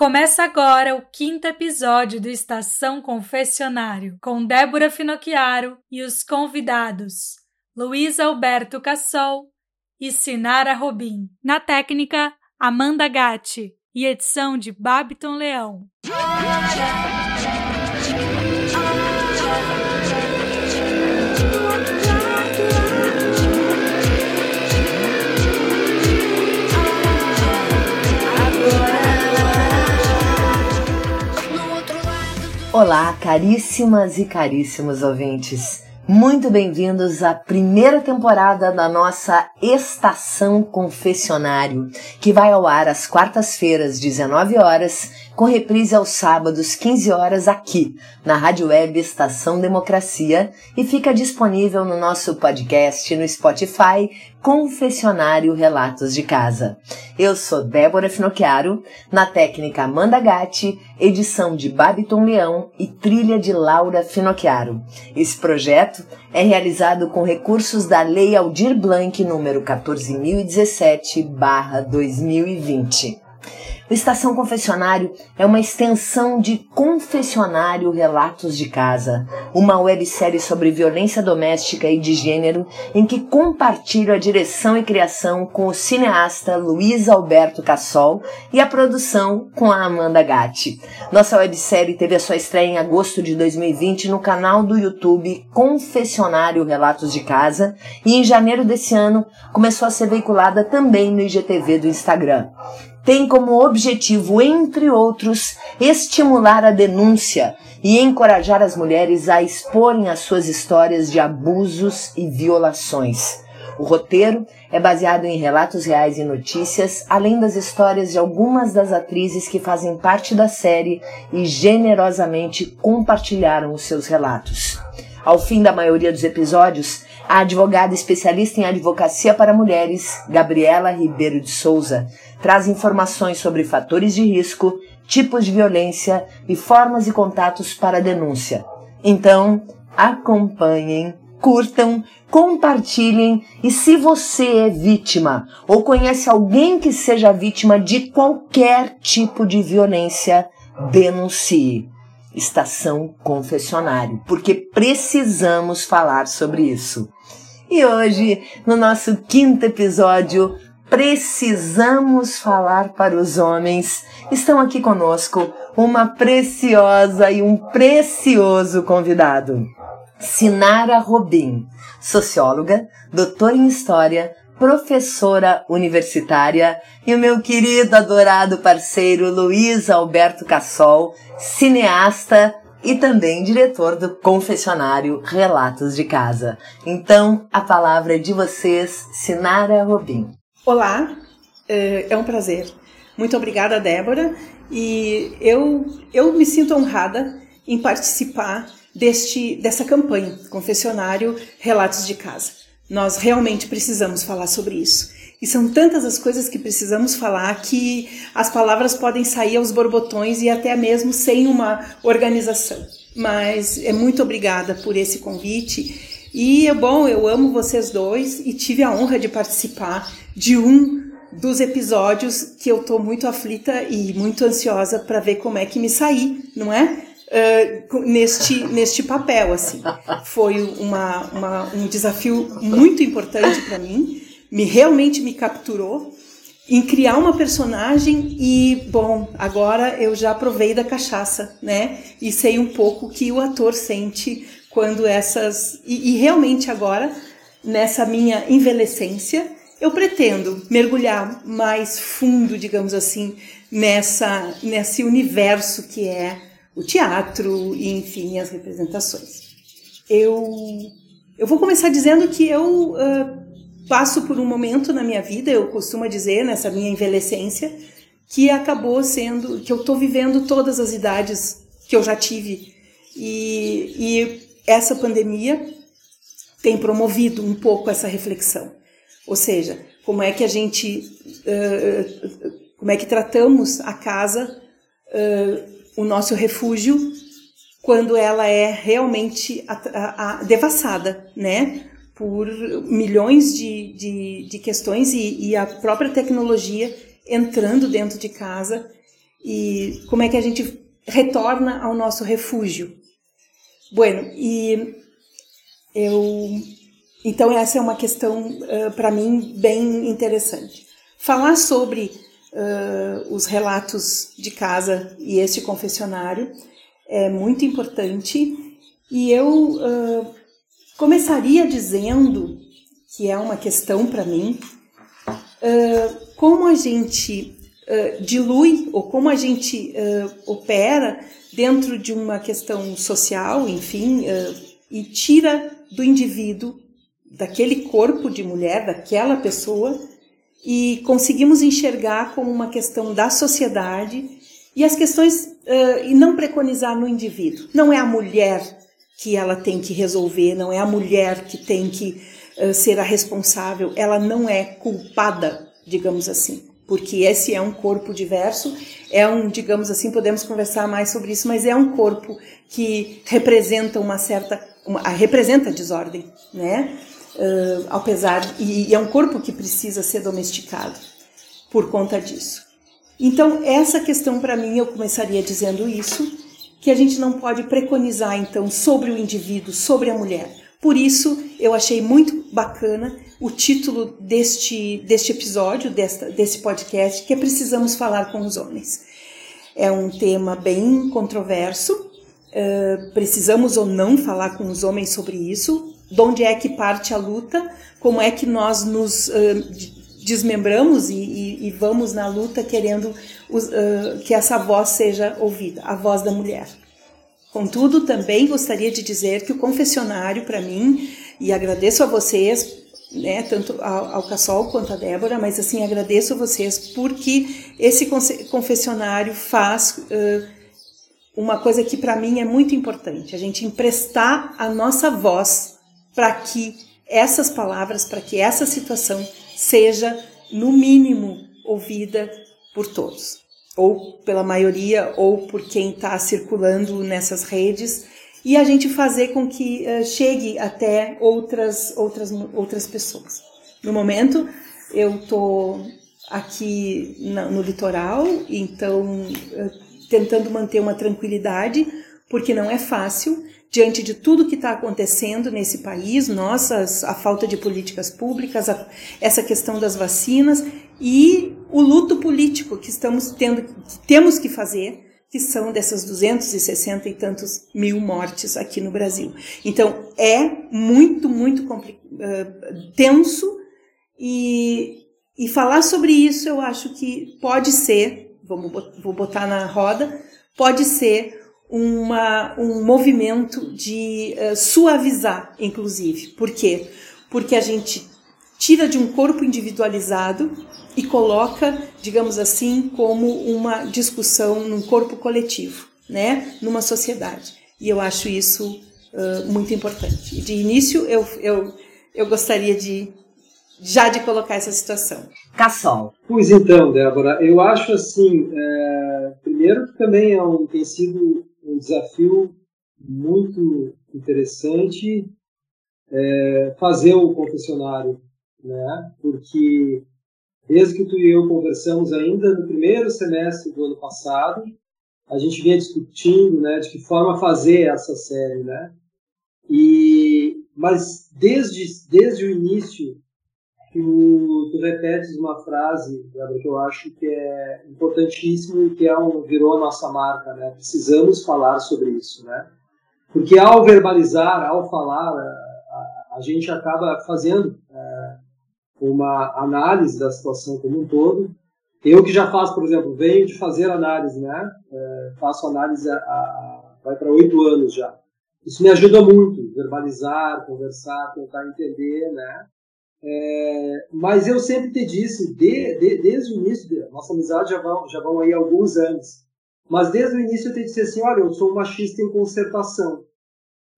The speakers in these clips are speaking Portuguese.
Começa agora o quinto episódio do Estação Confessionário, com Débora Finocchiaro e os convidados Luiz Alberto Cassol e Sinara Robin. Na técnica, Amanda Gatti e edição de Babiton Leão. Olá, caríssimas e caríssimos ouvintes. Muito bem-vindos à primeira temporada da nossa Estação Confessionário, que vai ao ar às quartas-feiras, 19 horas, com reprise aos sábados, 15 horas, aqui, na Rádio Web Estação Democracia, e fica disponível no nosso podcast no Spotify, Confessionário Relatos de Casa. Eu sou Débora Finocchiaro, na técnica Amanda Gatti, edição de Babiton Leão e trilha de Laura Finocchiaro. Esse projeto é realizado com recursos da Lei Aldir Blanc número 14017/2020. O Estação Confessionário é uma extensão de Confessionário Relatos de Casa, uma websérie sobre violência doméstica e de gênero em que compartilho a direção e criação com o cineasta Luiz Alberto Cassol e a produção com a Amanda Gatti. Nossa websérie teve a sua estreia em agosto de 2020 no canal do YouTube Confessionário Relatos de Casa e em janeiro desse ano começou a ser veiculada também no IGTV do Instagram tem como objetivo, entre outros, estimular a denúncia e encorajar as mulheres a exporem as suas histórias de abusos e violações. O roteiro é baseado em relatos reais e notícias, além das histórias de algumas das atrizes que fazem parte da série e generosamente compartilharam os seus relatos. Ao fim da maioria dos episódios, a advogada especialista em advocacia para mulheres, Gabriela Ribeiro de Souza, traz informações sobre fatores de risco, tipos de violência e formas e contatos para denúncia. Então, acompanhem, curtam, compartilhem e se você é vítima ou conhece alguém que seja vítima de qualquer tipo de violência, denuncie. Estação Confessionário, porque precisamos falar sobre isso. E hoje, no nosso quinto episódio, precisamos falar para os homens. Estão aqui conosco uma preciosa e um precioso convidado. Sinara Robin, socióloga, doutora em História, professora universitária, e o meu querido, adorado parceiro Luiz Alberto Cassol, cineasta e também diretor do confessionário Relatos de Casa. Então, a palavra é de vocês, Sinara Robin. Olá, é, é um prazer. Muito obrigada, Débora. E eu, eu me sinto honrada em participar deste, dessa campanha, Confessionário Relatos de Casa. Nós realmente precisamos falar sobre isso. E são tantas as coisas que precisamos falar que as palavras podem sair aos borbotões e até mesmo sem uma organização. Mas é muito obrigada por esse convite. E é bom, eu amo vocês dois e tive a honra de participar de um dos episódios que eu tô muito aflita e muito ansiosa para ver como é que me sair, não é? Uh, neste, neste papel, assim. Foi uma, uma um desafio muito importante para mim, me realmente me capturou em criar uma personagem e, bom, agora eu já provei da cachaça, né? E sei um pouco o que o ator sente quando essas... E, e realmente agora, nessa minha envelhecência, eu pretendo mergulhar mais fundo, digamos assim, nessa nesse universo que é o teatro e, enfim, as representações. Eu eu vou começar dizendo que eu uh, passo por um momento na minha vida, eu costumo dizer nessa minha envelhecência, que acabou sendo que eu estou vivendo todas as idades que eu já tive e, e essa pandemia tem promovido um pouco essa reflexão. Ou seja, como é que a gente, uh, como é que tratamos a casa, uh, o nosso refúgio, quando ela é realmente a, a, a devassada, né? Por milhões de, de, de questões e, e a própria tecnologia entrando dentro de casa e como é que a gente retorna ao nosso refúgio. Bueno, e eu então essa é uma questão uh, para mim bem interessante. Falar sobre uh, os relatos de casa e este confessionário é muito importante e eu uh, começaria dizendo que é uma questão para mim como a gente dilui ou como a gente opera dentro de uma questão social, enfim, e tira do indivíduo, daquele corpo de mulher, daquela pessoa, e conseguimos enxergar como uma questão da sociedade e as questões uh, e não preconizar no indivíduo. Não é a mulher que ela tem que resolver, não é a mulher que tem que uh, ser a responsável, ela não é culpada, digamos assim, porque esse é um corpo diverso, é um, digamos assim, podemos conversar mais sobre isso, mas é um corpo que representa uma certa, uma, representa desordem, né? uh, apesar e, e é um corpo que precisa ser domesticado por conta disso. Então essa questão para mim eu começaria dizendo isso que a gente não pode preconizar então sobre o indivíduo, sobre a mulher. Por isso eu achei muito bacana o título deste deste episódio desta, desse podcast que é precisamos falar com os homens. É um tema bem controverso. Uh, precisamos ou não falar com os homens sobre isso? de onde é que parte a luta, como é que nós nos uh, desmembramos e, e, e, vamos na luta querendo uh, que essa voz seja ouvida, a voz da mulher. Contudo, também gostaria de dizer que o confessionário, para mim, e agradeço a vocês, né, tanto ao, ao Cassol quanto a Débora, mas assim, agradeço a vocês porque esse confessionário faz uh, uma coisa que para mim é muito importante, a gente emprestar a nossa voz para que essas palavras, para que essa situação seja, no mínimo, ouvida por todos, ou pela maioria, ou por quem está circulando nessas redes, e a gente fazer com que uh, chegue até outras, outras, outras pessoas. No momento, eu estou aqui na, no litoral, então uh, tentando manter uma tranquilidade, porque não é fácil diante de tudo que está acontecendo nesse país, nossas, a falta de políticas públicas, a, essa questão das vacinas e o luto político que estamos tendo, que temos que fazer, que são dessas 260 e tantos mil mortes aqui no Brasil. Então é muito, muito uh, tenso e, e falar sobre isso eu acho que pode ser, vamos, vou botar na roda, pode ser uma, um movimento de uh, suavizar, inclusive. Por quê? Porque a gente tira de um corpo individualizado e coloca, digamos assim, como uma discussão num corpo coletivo, né? numa sociedade. E eu acho isso uh, muito importante. De início, eu, eu, eu gostaria de já de colocar essa situação. Cassol. Pois então, Débora, eu acho assim, é, primeiro que também é um, tem sido um desafio muito interessante é, fazer o confessionário, né? Porque desde que tu e eu conversamos ainda no primeiro semestre do ano passado, a gente vinha discutindo, né, de que forma fazer essa série, né? E mas desde desde o início tu, tu repetes uma frase, Gabriel, que eu acho que é importantíssimo e que é um, virou a nossa marca, né? Precisamos falar sobre isso, né? Porque ao verbalizar, ao falar, a, a, a gente acaba fazendo é, uma análise da situação como um todo. Eu que já faço, por exemplo, venho de fazer análise, né? É, faço análise a, a vai para oito anos já. Isso me ajuda muito, verbalizar, conversar, tentar entender, né? É, mas eu sempre te disse, de, de, desde o início, nossa amizade já vão, já vão aí alguns anos, mas desde o início eu te disse assim, olha, eu sou um machista em concertação.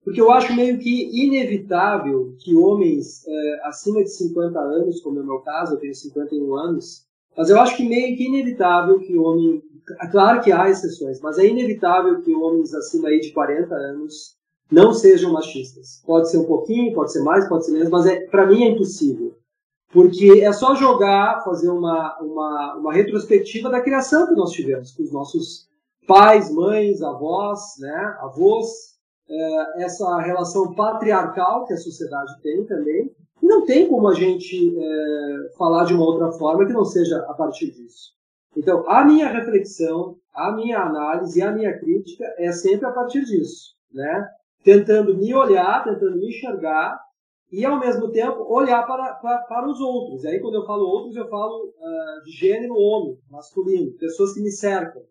Porque eu acho meio que inevitável que homens é, acima de 50 anos, como é o meu caso, eu tenho 51 anos, mas eu acho que meio que inevitável que homem, claro que há exceções, mas é inevitável que homens acima aí de 40 anos não sejam machistas. Pode ser um pouquinho, pode ser mais, pode ser menos, mas é, para mim é impossível. Porque é só jogar, fazer uma, uma, uma retrospectiva da criação que nós tivemos, com os nossos pais, mães, avós, né, avós, é, essa relação patriarcal que a sociedade tem também. E não tem como a gente é, falar de uma outra forma que não seja a partir disso. Então, a minha reflexão, a minha análise a minha crítica é sempre a partir disso, né? Tentando me olhar, tentando me enxergar e, ao mesmo tempo, olhar para, para, para os outros. E aí, quando eu falo outros, eu falo uh, de gênero homem, masculino, pessoas que me cercam.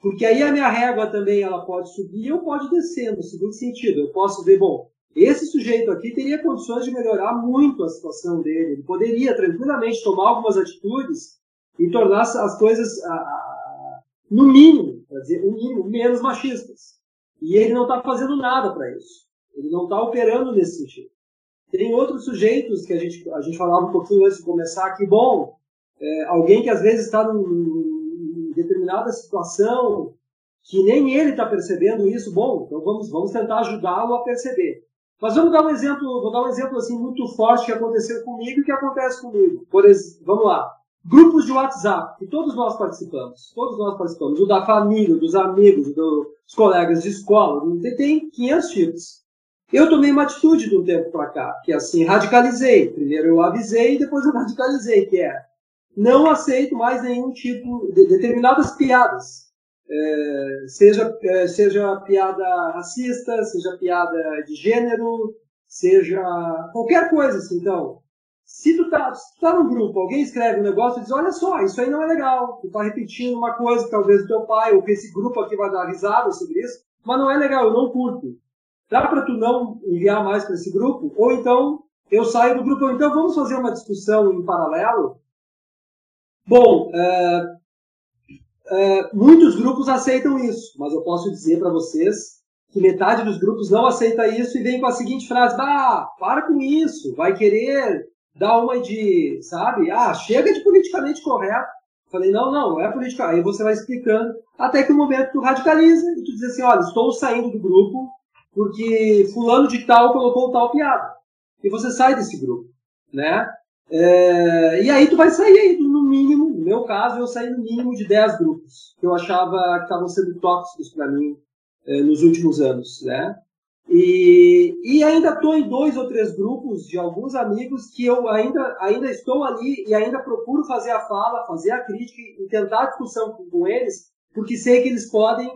Porque aí a minha régua também ela pode subir ou pode descer, no seguinte sentido. Eu posso ver, bom, esse sujeito aqui teria condições de melhorar muito a situação dele. Ele poderia tranquilamente tomar algumas atitudes e tornar as coisas, no mínimo, dizer, no mínimo, menos machistas. E ele não está fazendo nada para isso. Ele não está operando nesse sentido. Tem outros sujeitos que a gente, a gente falava um pouquinho antes de começar que, bom, é, alguém que às vezes está em determinada situação que nem ele está percebendo isso, bom, então vamos, vamos tentar ajudá-lo a perceber. Mas vamos dar um exemplo, vou dar um exemplo assim muito forte que aconteceu comigo e que acontece comigo. Por vamos lá. Grupos de WhatsApp, que todos nós participamos, todos nós participamos, o da família, dos amigos, dos colegas de escola, tem 500 tipos. Eu tomei uma atitude de um tempo para cá, que assim, radicalizei. Primeiro eu avisei depois eu radicalizei, que é não aceito mais nenhum tipo de determinadas piadas. É, seja, é, seja piada racista, seja piada de gênero, seja qualquer coisa assim. Então, se tu tá, tá num grupo, alguém escreve um negócio e diz, olha só, isso aí não é legal. Tu tá repetindo uma coisa talvez o teu pai ou que esse grupo aqui vai dar risada sobre isso, mas não é legal, eu não curto. Dá para tu não enviar mais para esse grupo? Ou então eu saio do grupo, ou então vamos fazer uma discussão em paralelo? Bom, é, é, muitos grupos aceitam isso, mas eu posso dizer para vocês que metade dos grupos não aceita isso e vem com a seguinte frase: bah, para com isso, vai querer dá uma de, sabe? Ah, chega de politicamente correto. Falei, não, não, não é política. Aí você vai explicando, até que o momento tu radicaliza e tu diz assim, olha, estou saindo do grupo porque fulano de tal colocou tal piada. E você sai desse grupo, né? É, e aí tu vai sair no mínimo, no meu caso, eu saí no mínimo de 10 grupos que eu achava que estavam sendo tóxicos para mim é, nos últimos anos, né? E, e ainda estou em dois ou três grupos de alguns amigos que eu ainda, ainda estou ali e ainda procuro fazer a fala, fazer a crítica e tentar a discussão com, com eles, porque sei que eles podem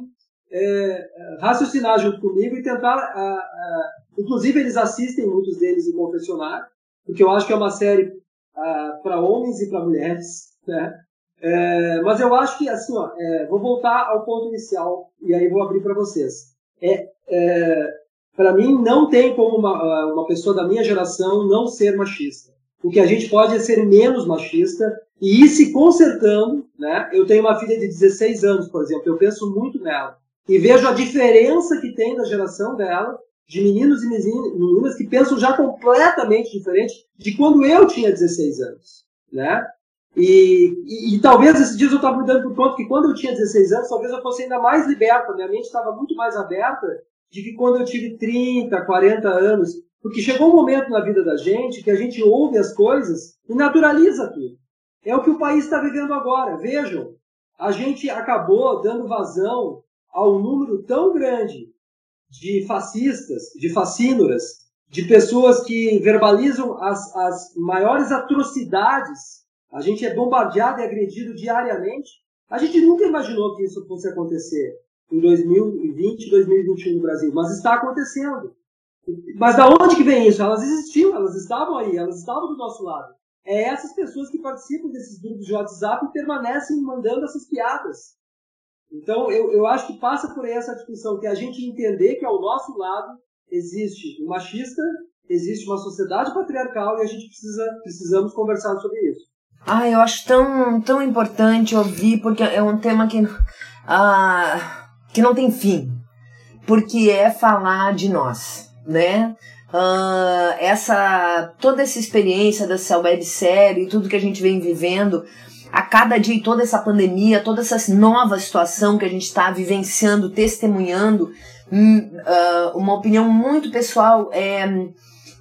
é, raciocinar junto comigo e tentar. A, a, inclusive, eles assistem, muitos deles, em confessionário, porque eu acho que é uma série para homens e para mulheres. Né? É, mas eu acho que, assim, ó, é, vou voltar ao ponto inicial e aí vou abrir para vocês. É, é para mim, não tem como uma, ah, uma pessoa da minha geração não ser machista. O que a gente pode é ser menos machista e ir se consertando. Né? Eu tenho uma filha de 16 anos, por exemplo, eu penso muito nela. E vejo a diferença que tem da geração dela, de meninos e meninas que pensam já completamente diferente de quando eu tinha 16 anos. Né? E, e, e, talvez esses dias eu estava me dando por conta que quando eu tinha 16 anos, talvez eu fosse ainda mais liberta, minha mente estava muito mais aberta de que quando eu tive 30, 40 anos, porque chegou um momento na vida da gente que a gente ouve as coisas e naturaliza tudo. É o que o país está vivendo agora. Vejam, a gente acabou dando vazão ao número tão grande de fascistas, de fascínoras, de pessoas que verbalizam as, as maiores atrocidades. A gente é bombardeado e agredido diariamente. A gente nunca imaginou que isso fosse acontecer em 2020 2021 no Brasil, mas está acontecendo. Mas da onde que vem isso? Elas existiam, elas estavam aí, elas estavam do nosso lado. É essas pessoas que participam desses grupos de WhatsApp e permanecem mandando essas piadas. Então, eu, eu acho que passa por aí essa discussão, que a gente entender que ao nosso lado existe um machista, existe uma sociedade patriarcal e a gente precisa, precisamos conversar sobre isso. Ah, eu acho tão, tão importante ouvir, porque é um tema que. Ah, que não tem fim, porque é falar de nós, né? Uh, essa toda essa experiência dessa websérie, tudo que a gente vem vivendo, a cada dia, toda essa pandemia, toda essa nova situação que a gente está vivenciando, testemunhando, uh, uma opinião muito pessoal é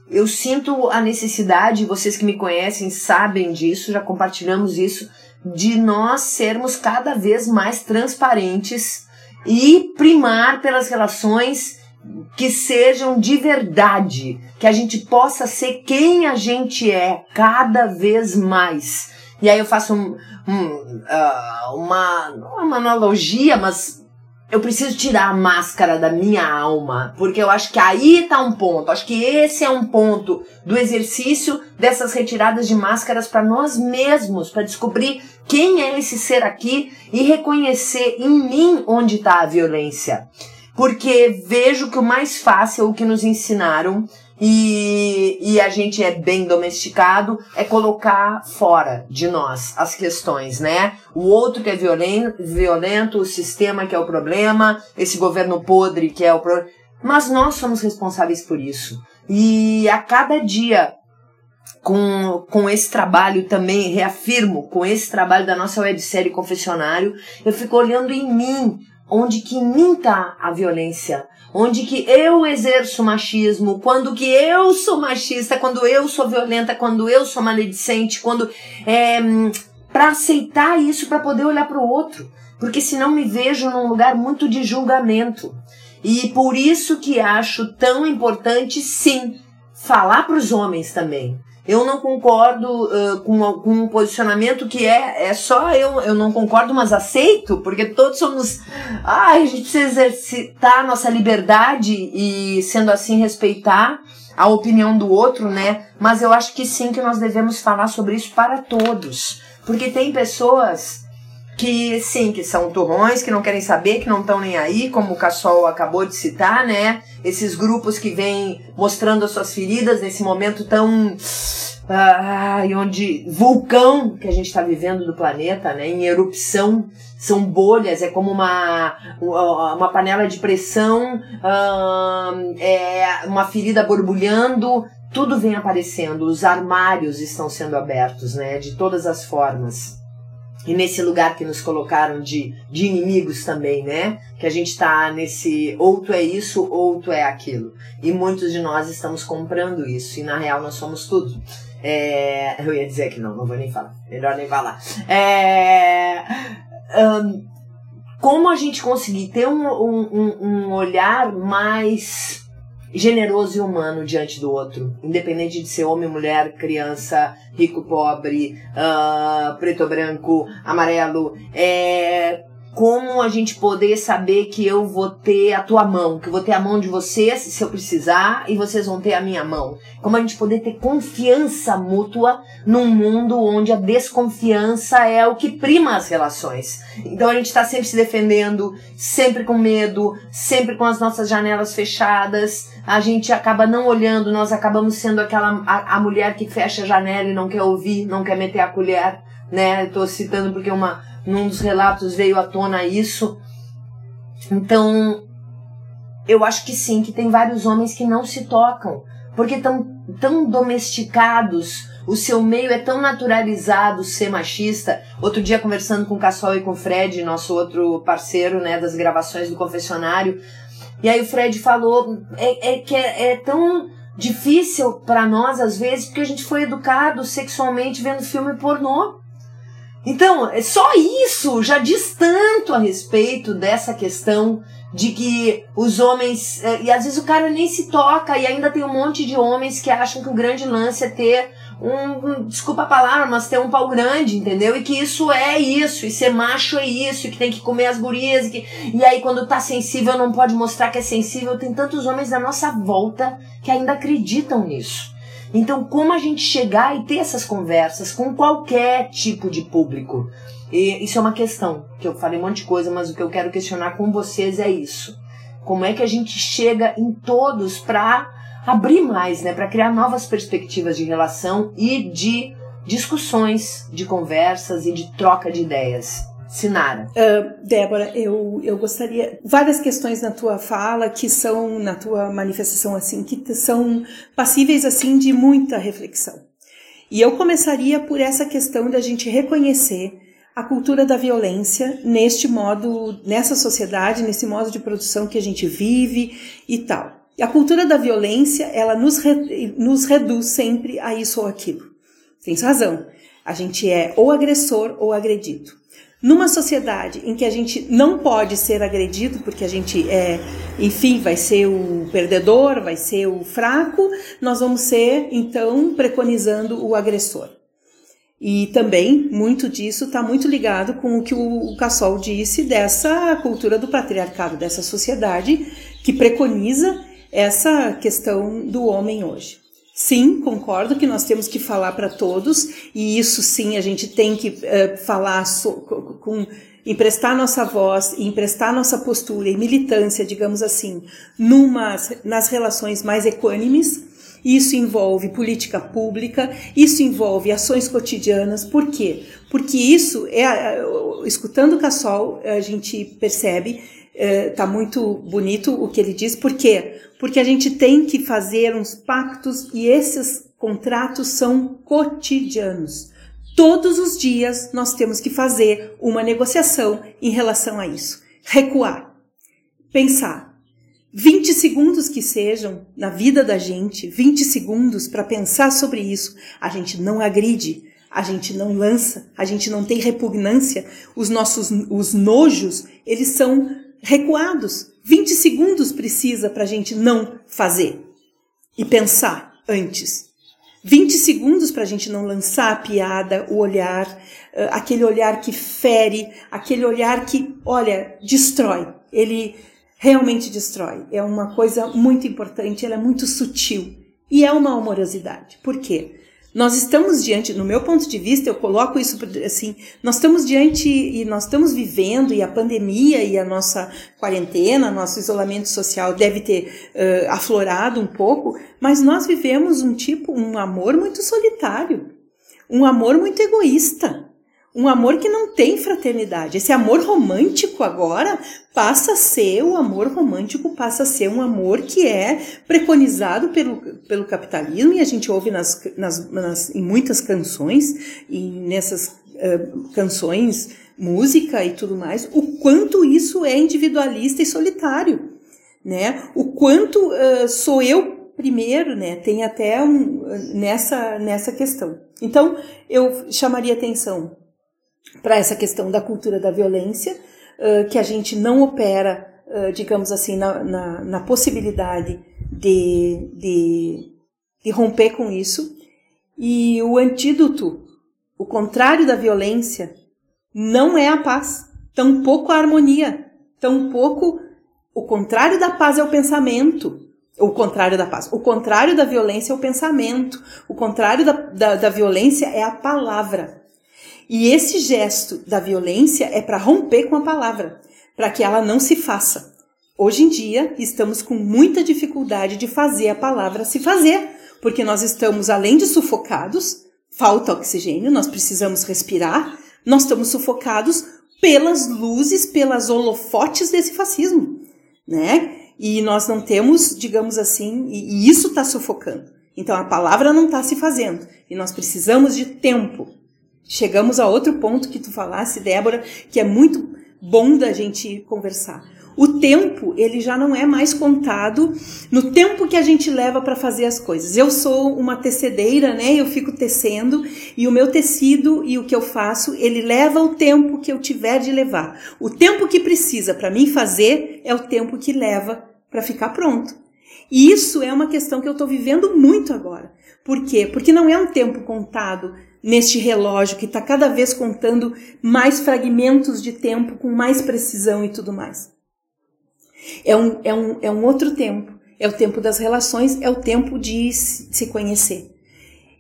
eu sinto a necessidade, vocês que me conhecem sabem disso, já compartilhamos isso, de nós sermos cada vez mais transparentes e primar pelas relações que sejam de verdade, que a gente possa ser quem a gente é cada vez mais. E aí eu faço um, um, uh, uma, uma analogia, mas eu preciso tirar a máscara da minha alma, porque eu acho que aí tá um ponto. Acho que esse é um ponto do exercício dessas retiradas de máscaras para nós mesmos, para descobrir quem é esse ser aqui e reconhecer em mim onde está a violência. Porque vejo que o mais fácil, o que nos ensinaram, e, e a gente é bem domesticado, é colocar fora de nós as questões, né? O outro que é violento, o sistema que é o problema, esse governo podre que é o problema. Mas nós somos responsáveis por isso. E a cada dia com, com esse trabalho também, reafirmo, com esse trabalho da nossa websérie Confessionário, eu fico olhando em mim, onde que em mim tá a violência, onde que eu exerço machismo, quando que eu sou machista, quando eu sou violenta, quando eu sou maledicente, quando é para aceitar isso para poder olhar para o outro, porque senão me vejo num lugar muito de julgamento. E por isso que acho tão importante sim falar para os homens também. Eu não concordo uh, com, com um posicionamento que é, é só eu, eu não concordo, mas aceito, porque todos somos. Ah, a gente precisa exercitar a nossa liberdade e, sendo assim, respeitar a opinião do outro, né? Mas eu acho que sim que nós devemos falar sobre isso para todos. Porque tem pessoas que sim, que são turrões, que não querem saber, que não estão nem aí, como o Cassol acabou de citar, né? Esses grupos que vêm mostrando as suas feridas nesse momento tão ah, onde vulcão que a gente está vivendo do planeta, né, em erupção, são bolhas, é como uma, uma panela de pressão, ah, é uma ferida borbulhando, tudo vem aparecendo, os armários estão sendo abertos, né, de todas as formas. E nesse lugar que nos colocaram de, de inimigos também, né? Que a gente tá nesse ou tu é isso ou tu é aquilo. E muitos de nós estamos comprando isso. E na real nós somos tudo. É, eu ia dizer que não, não vou nem falar. Melhor nem falar. É, um, como a gente conseguir ter um, um, um olhar mais generoso e humano diante do outro, independente de ser homem, mulher, criança, rico, pobre, uh, preto, branco, amarelo, é como a gente poder saber que eu vou ter a tua mão, que eu vou ter a mão de vocês se eu precisar e vocês vão ter a minha mão. Como a gente poder ter confiança mútua num mundo onde a desconfiança é o que prima as relações. Então a gente está sempre se defendendo, sempre com medo, sempre com as nossas janelas fechadas. A gente acaba não olhando, nós acabamos sendo aquela a, a mulher que fecha a janela e não quer ouvir, não quer meter a colher, né? Estou citando porque uma num dos relatos veio à tona isso. Então, eu acho que sim, que tem vários homens que não se tocam, porque estão tão domesticados, o seu meio é tão naturalizado ser machista. Outro dia, conversando com o Cassol e com o Fred, nosso outro parceiro né, das gravações do confessionário, e aí o Fred falou é, é que é, é tão difícil para nós, às vezes, porque a gente foi educado sexualmente vendo filme pornô. Então, é só isso já diz tanto a respeito dessa questão de que os homens. É, e às vezes o cara nem se toca, e ainda tem um monte de homens que acham que o grande lance é ter um. Desculpa a palavra, mas ter um pau grande, entendeu? E que isso é isso, e ser macho é isso, e que tem que comer as gurias, e, que, e aí quando tá sensível não pode mostrar que é sensível. Tem tantos homens na nossa volta que ainda acreditam nisso. Então, como a gente chegar e ter essas conversas com qualquer tipo de público? E isso é uma questão, que eu falei um monte de coisa, mas o que eu quero questionar com vocês é isso. Como é que a gente chega em todos para abrir mais, né, para criar novas perspectivas de relação e de discussões, de conversas e de troca de ideias? Sinara. Uh, Débora, eu, eu gostaria. Várias questões na tua fala que são, na tua manifestação, assim, que são passíveis, assim, de muita reflexão. E eu começaria por essa questão da gente reconhecer a cultura da violência neste modo, nessa sociedade, nesse modo de produção que a gente vive e tal. E a cultura da violência, ela nos, re, nos reduz sempre a isso ou aquilo. Tem razão. A gente é ou agressor ou agredido. Numa sociedade em que a gente não pode ser agredido, porque a gente é, enfim, vai ser o perdedor, vai ser o fraco, nós vamos ser, então, preconizando o agressor. E também muito disso está muito ligado com o que o Cassol disse dessa cultura do patriarcado, dessa sociedade que preconiza essa questão do homem hoje. Sim, concordo que nós temos que falar para todos, e isso sim a gente tem que uh, falar so, com emprestar nossa voz, emprestar nossa postura e militância, digamos assim, nas relações mais equânimes. Isso envolve política pública, isso envolve ações cotidianas. Por quê? Porque isso é, escutando o Cassol, a gente percebe, está é, muito bonito o que ele diz. Por quê? Porque a gente tem que fazer uns pactos e esses contratos são cotidianos. Todos os dias nós temos que fazer uma negociação em relação a isso. Recuar. Pensar. 20 segundos que sejam na vida da gente, 20 segundos para pensar sobre isso. A gente não agride, a gente não lança, a gente não tem repugnância. Os nossos os nojos, eles são recuados. 20 segundos precisa para a gente não fazer e pensar antes. 20 segundos para a gente não lançar a piada, o olhar, aquele olhar que fere, aquele olhar que, olha, destrói. Ele realmente destrói. É uma coisa muito importante, ela é muito sutil. E é uma amorosidade. Por quê? Nós estamos diante, no meu ponto de vista, eu coloco isso assim, nós estamos diante e nós estamos vivendo, e a pandemia e a nossa quarentena, nosso isolamento social deve ter uh, aflorado um pouco, mas nós vivemos um tipo, um amor muito solitário, um amor muito egoísta. Um amor que não tem fraternidade. Esse amor romântico agora passa a ser, o amor romântico passa a ser um amor que é preconizado pelo, pelo capitalismo e a gente ouve nas, nas, nas em muitas canções e nessas uh, canções, música e tudo mais, o quanto isso é individualista e solitário, né? O quanto uh, sou eu primeiro, né? Tem até um, nessa, nessa questão. Então, eu chamaria atenção para essa questão da cultura da violência, uh, que a gente não opera, uh, digamos assim, na, na, na possibilidade de, de, de, romper com isso. E o antídoto, o contrário da violência, não é a paz, tampouco a harmonia, tampouco o contrário da paz é o pensamento. O contrário da paz. O contrário da violência é o pensamento. O contrário da, da, da violência é a palavra. E esse gesto da violência é para romper com a palavra, para que ela não se faça. Hoje em dia, estamos com muita dificuldade de fazer a palavra se fazer, porque nós estamos, além de sufocados, falta oxigênio, nós precisamos respirar, nós estamos sufocados pelas luzes, pelas holofotes desse fascismo, né? E nós não temos, digamos assim, e, e isso está sufocando. Então a palavra não está se fazendo e nós precisamos de tempo chegamos a outro ponto que tu falasse, Débora, que é muito bom da gente conversar. O tempo, ele já não é mais contado no tempo que a gente leva para fazer as coisas. Eu sou uma tecedeira, né? Eu fico tecendo e o meu tecido e o que eu faço, ele leva o tempo que eu tiver de levar. O tempo que precisa para mim fazer é o tempo que leva para ficar pronto. E isso é uma questão que eu estou vivendo muito agora. Por quê? Porque não é um tempo contado neste relógio que está cada vez contando mais fragmentos de tempo com mais precisão e tudo mais. É um, é um, é um outro tempo. É o tempo das relações, é o tempo de se conhecer.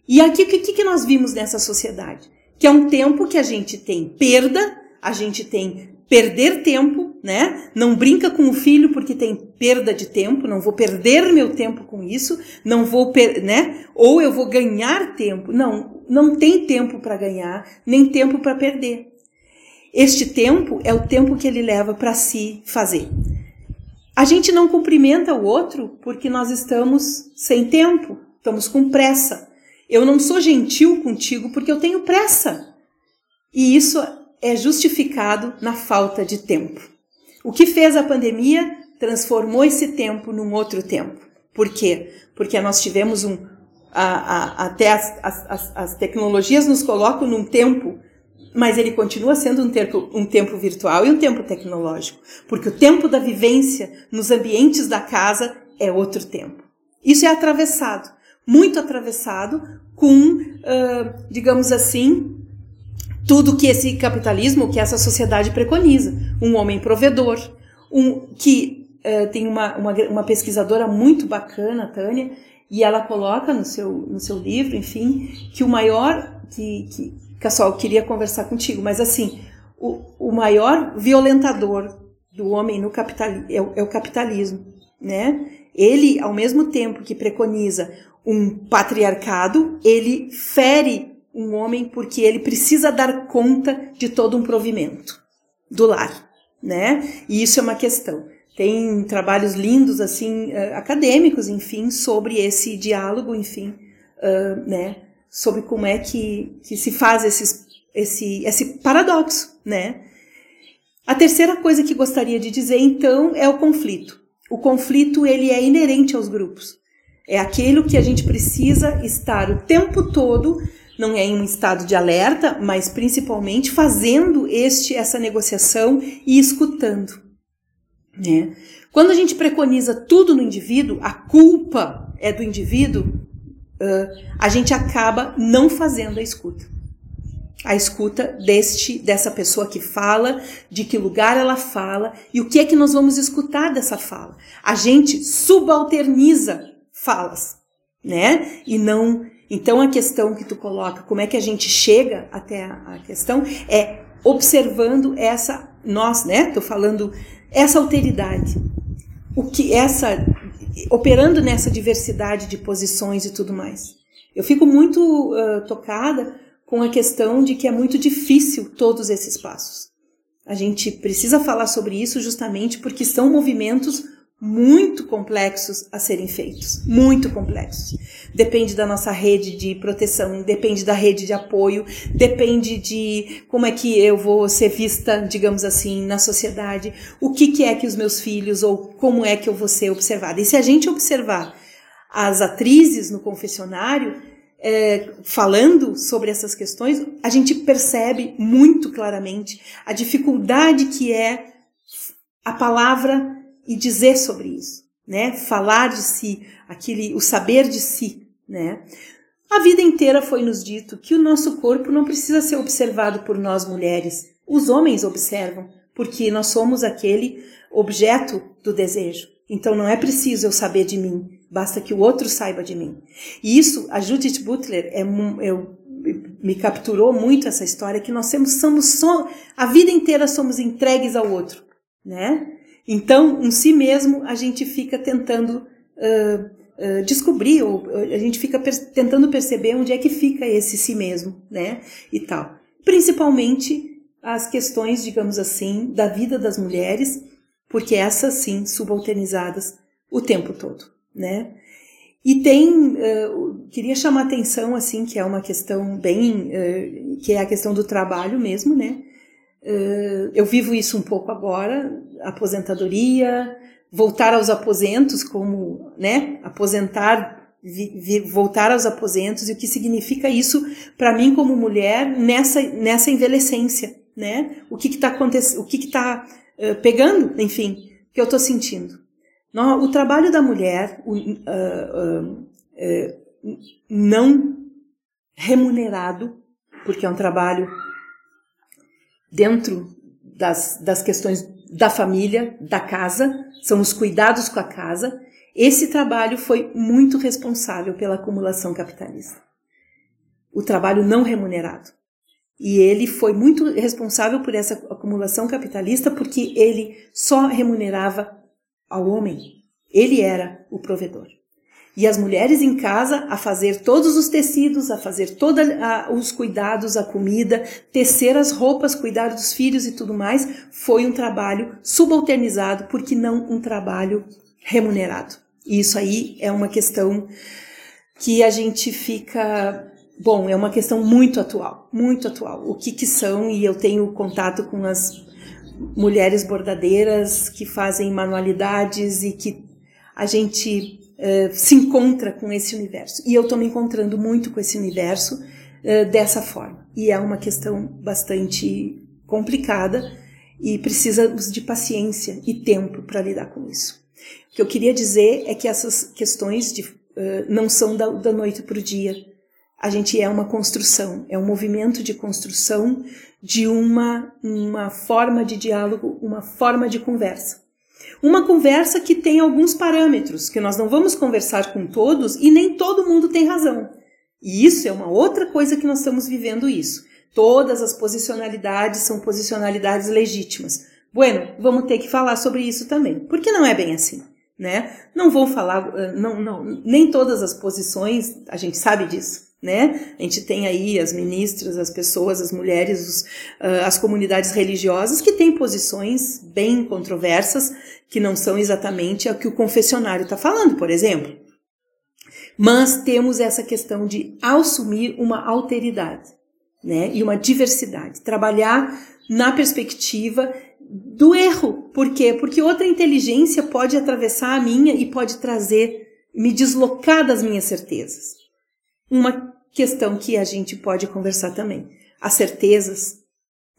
E aqui, o que, que nós vimos nessa sociedade? Que é um tempo que a gente tem perda, a gente tem perder tempo, né? Não brinca com o filho porque tem perda de tempo, não vou perder meu tempo com isso, não vou, né? Ou eu vou ganhar tempo. Não, não tem tempo para ganhar, nem tempo para perder. Este tempo é o tempo que ele leva para se fazer. A gente não cumprimenta o outro porque nós estamos sem tempo, estamos com pressa. Eu não sou gentil contigo porque eu tenho pressa. E isso é justificado na falta de tempo. O que fez a pandemia transformou esse tempo num outro tempo. Por quê? Porque nós tivemos um. A, a, até as, as, as tecnologias nos colocam num tempo mas ele continua sendo um tempo, um tempo virtual e um tempo tecnológico, porque o tempo da vivência nos ambientes da casa é outro tempo. Isso é atravessado, muito atravessado com, uh, digamos assim, tudo que esse capitalismo, que essa sociedade preconiza. Um homem provedor, um que uh, tem uma, uma, uma pesquisadora muito bacana, Tânia, e ela coloca no seu, no seu livro, enfim, que o maior que, que Cassol, queria conversar contigo, mas assim, o, o maior violentador do homem no capitalismo é, é o capitalismo, né? Ele, ao mesmo tempo que preconiza um patriarcado, ele fere um homem porque ele precisa dar conta de todo um provimento do lar, né? E isso é uma questão. Tem trabalhos lindos, assim, uh, acadêmicos, enfim, sobre esse diálogo, enfim, uh, né? sobre como é que, que se faz esses, esse, esse paradoxo, né? A terceira coisa que gostaria de dizer, então, é o conflito. O conflito, ele é inerente aos grupos. É aquilo que a gente precisa estar o tempo todo, não é em um estado de alerta, mas principalmente fazendo este essa negociação e escutando. Né? Quando a gente preconiza tudo no indivíduo, a culpa é do indivíduo, uh, a gente acaba não fazendo a escuta. A escuta deste dessa pessoa que fala, de que lugar ela fala e o que é que nós vamos escutar dessa fala. A gente subalterniza falas, né? E não. Então a questão que tu coloca, como é que a gente chega até a, a questão, é observando essa nós, né? Tô falando essa alteridade. O que essa operando nessa diversidade de posições e tudo mais. Eu fico muito uh, tocada com a questão de que é muito difícil todos esses passos. A gente precisa falar sobre isso justamente porque são movimentos muito complexos a serem feitos, muito complexos. Depende da nossa rede de proteção, depende da rede de apoio, depende de como é que eu vou ser vista, digamos assim, na sociedade, o que, que é que os meus filhos ou como é que eu vou ser observada. E se a gente observar as atrizes no confessionário é, falando sobre essas questões, a gente percebe muito claramente a dificuldade que é a palavra e dizer sobre isso, né? Falar de si, aquele, o saber de si, né? A vida inteira foi nos dito que o nosso corpo não precisa ser observado por nós mulheres. Os homens observam, porque nós somos aquele objeto do desejo. Então não é preciso eu saber de mim, basta que o outro saiba de mim. E isso, a Judith Butler, é, eu, me capturou muito essa história que nós somos, somos só, a vida inteira somos entregues ao outro, né? Então, em si mesmo, a gente fica tentando uh, uh, descobrir, ou a gente fica per tentando perceber onde é que fica esse si mesmo, né? E tal. Principalmente as questões, digamos assim, da vida das mulheres, porque essas sim, subalternizadas o tempo todo, né? E tem, uh, queria chamar atenção, assim, que é uma questão bem, que é a questão do trabalho mesmo, né? Uh, eu vivo isso um pouco agora, aposentadoria, voltar aos aposentos, como, né, aposentar, vi, vi, voltar aos aposentos, e o que significa isso para mim como mulher nessa, nessa envelhecência, né? O que está acontecendo, o que está uh, pegando, enfim, que eu estou sentindo. No, o trabalho da mulher uh, não remunerado, porque é um trabalho dentro das, das questões da família, da casa, são os cuidados com a casa. Esse trabalho foi muito responsável pela acumulação capitalista. O trabalho não remunerado. E ele foi muito responsável por essa acumulação capitalista porque ele só remunerava ao homem. Ele era o provedor. E as mulheres em casa a fazer todos os tecidos, a fazer todos os cuidados, a comida, tecer as roupas, cuidar dos filhos e tudo mais, foi um trabalho subalternizado, porque não um trabalho remunerado. E isso aí é uma questão que a gente fica. Bom, é uma questão muito atual, muito atual. O que, que são, e eu tenho contato com as mulheres bordadeiras que fazem manualidades e que a gente uh, se encontra com esse universo. E eu estou me encontrando muito com esse universo uh, dessa forma. E é uma questão bastante complicada e precisamos de paciência e tempo para lidar com isso. O que eu queria dizer é que essas questões de, uh, não são da, da noite para o dia. A gente é uma construção, é um movimento de construção de uma, uma forma de diálogo, uma forma de conversa. Uma conversa que tem alguns parâmetros, que nós não vamos conversar com todos e nem todo mundo tem razão. E isso é uma outra coisa que nós estamos vivendo isso. Todas as posicionalidades são posicionalidades legítimas. Bueno, vamos ter que falar sobre isso também, porque não é bem assim, né? Não vou falar, eh, não, não, nem todas as posições, a gente sabe disso, né? A gente tem aí as ministras, as pessoas, as mulheres, os, uh, as comunidades religiosas que têm posições bem controversas, que não são exatamente o que o confessionário está falando, por exemplo. Mas temos essa questão de assumir uma alteridade, né? E uma diversidade. Trabalhar na perspectiva do erro. Por quê? Porque outra inteligência pode atravessar a minha e pode trazer, me deslocar das minhas certezas. Uma questão que a gente pode conversar também. As certezas,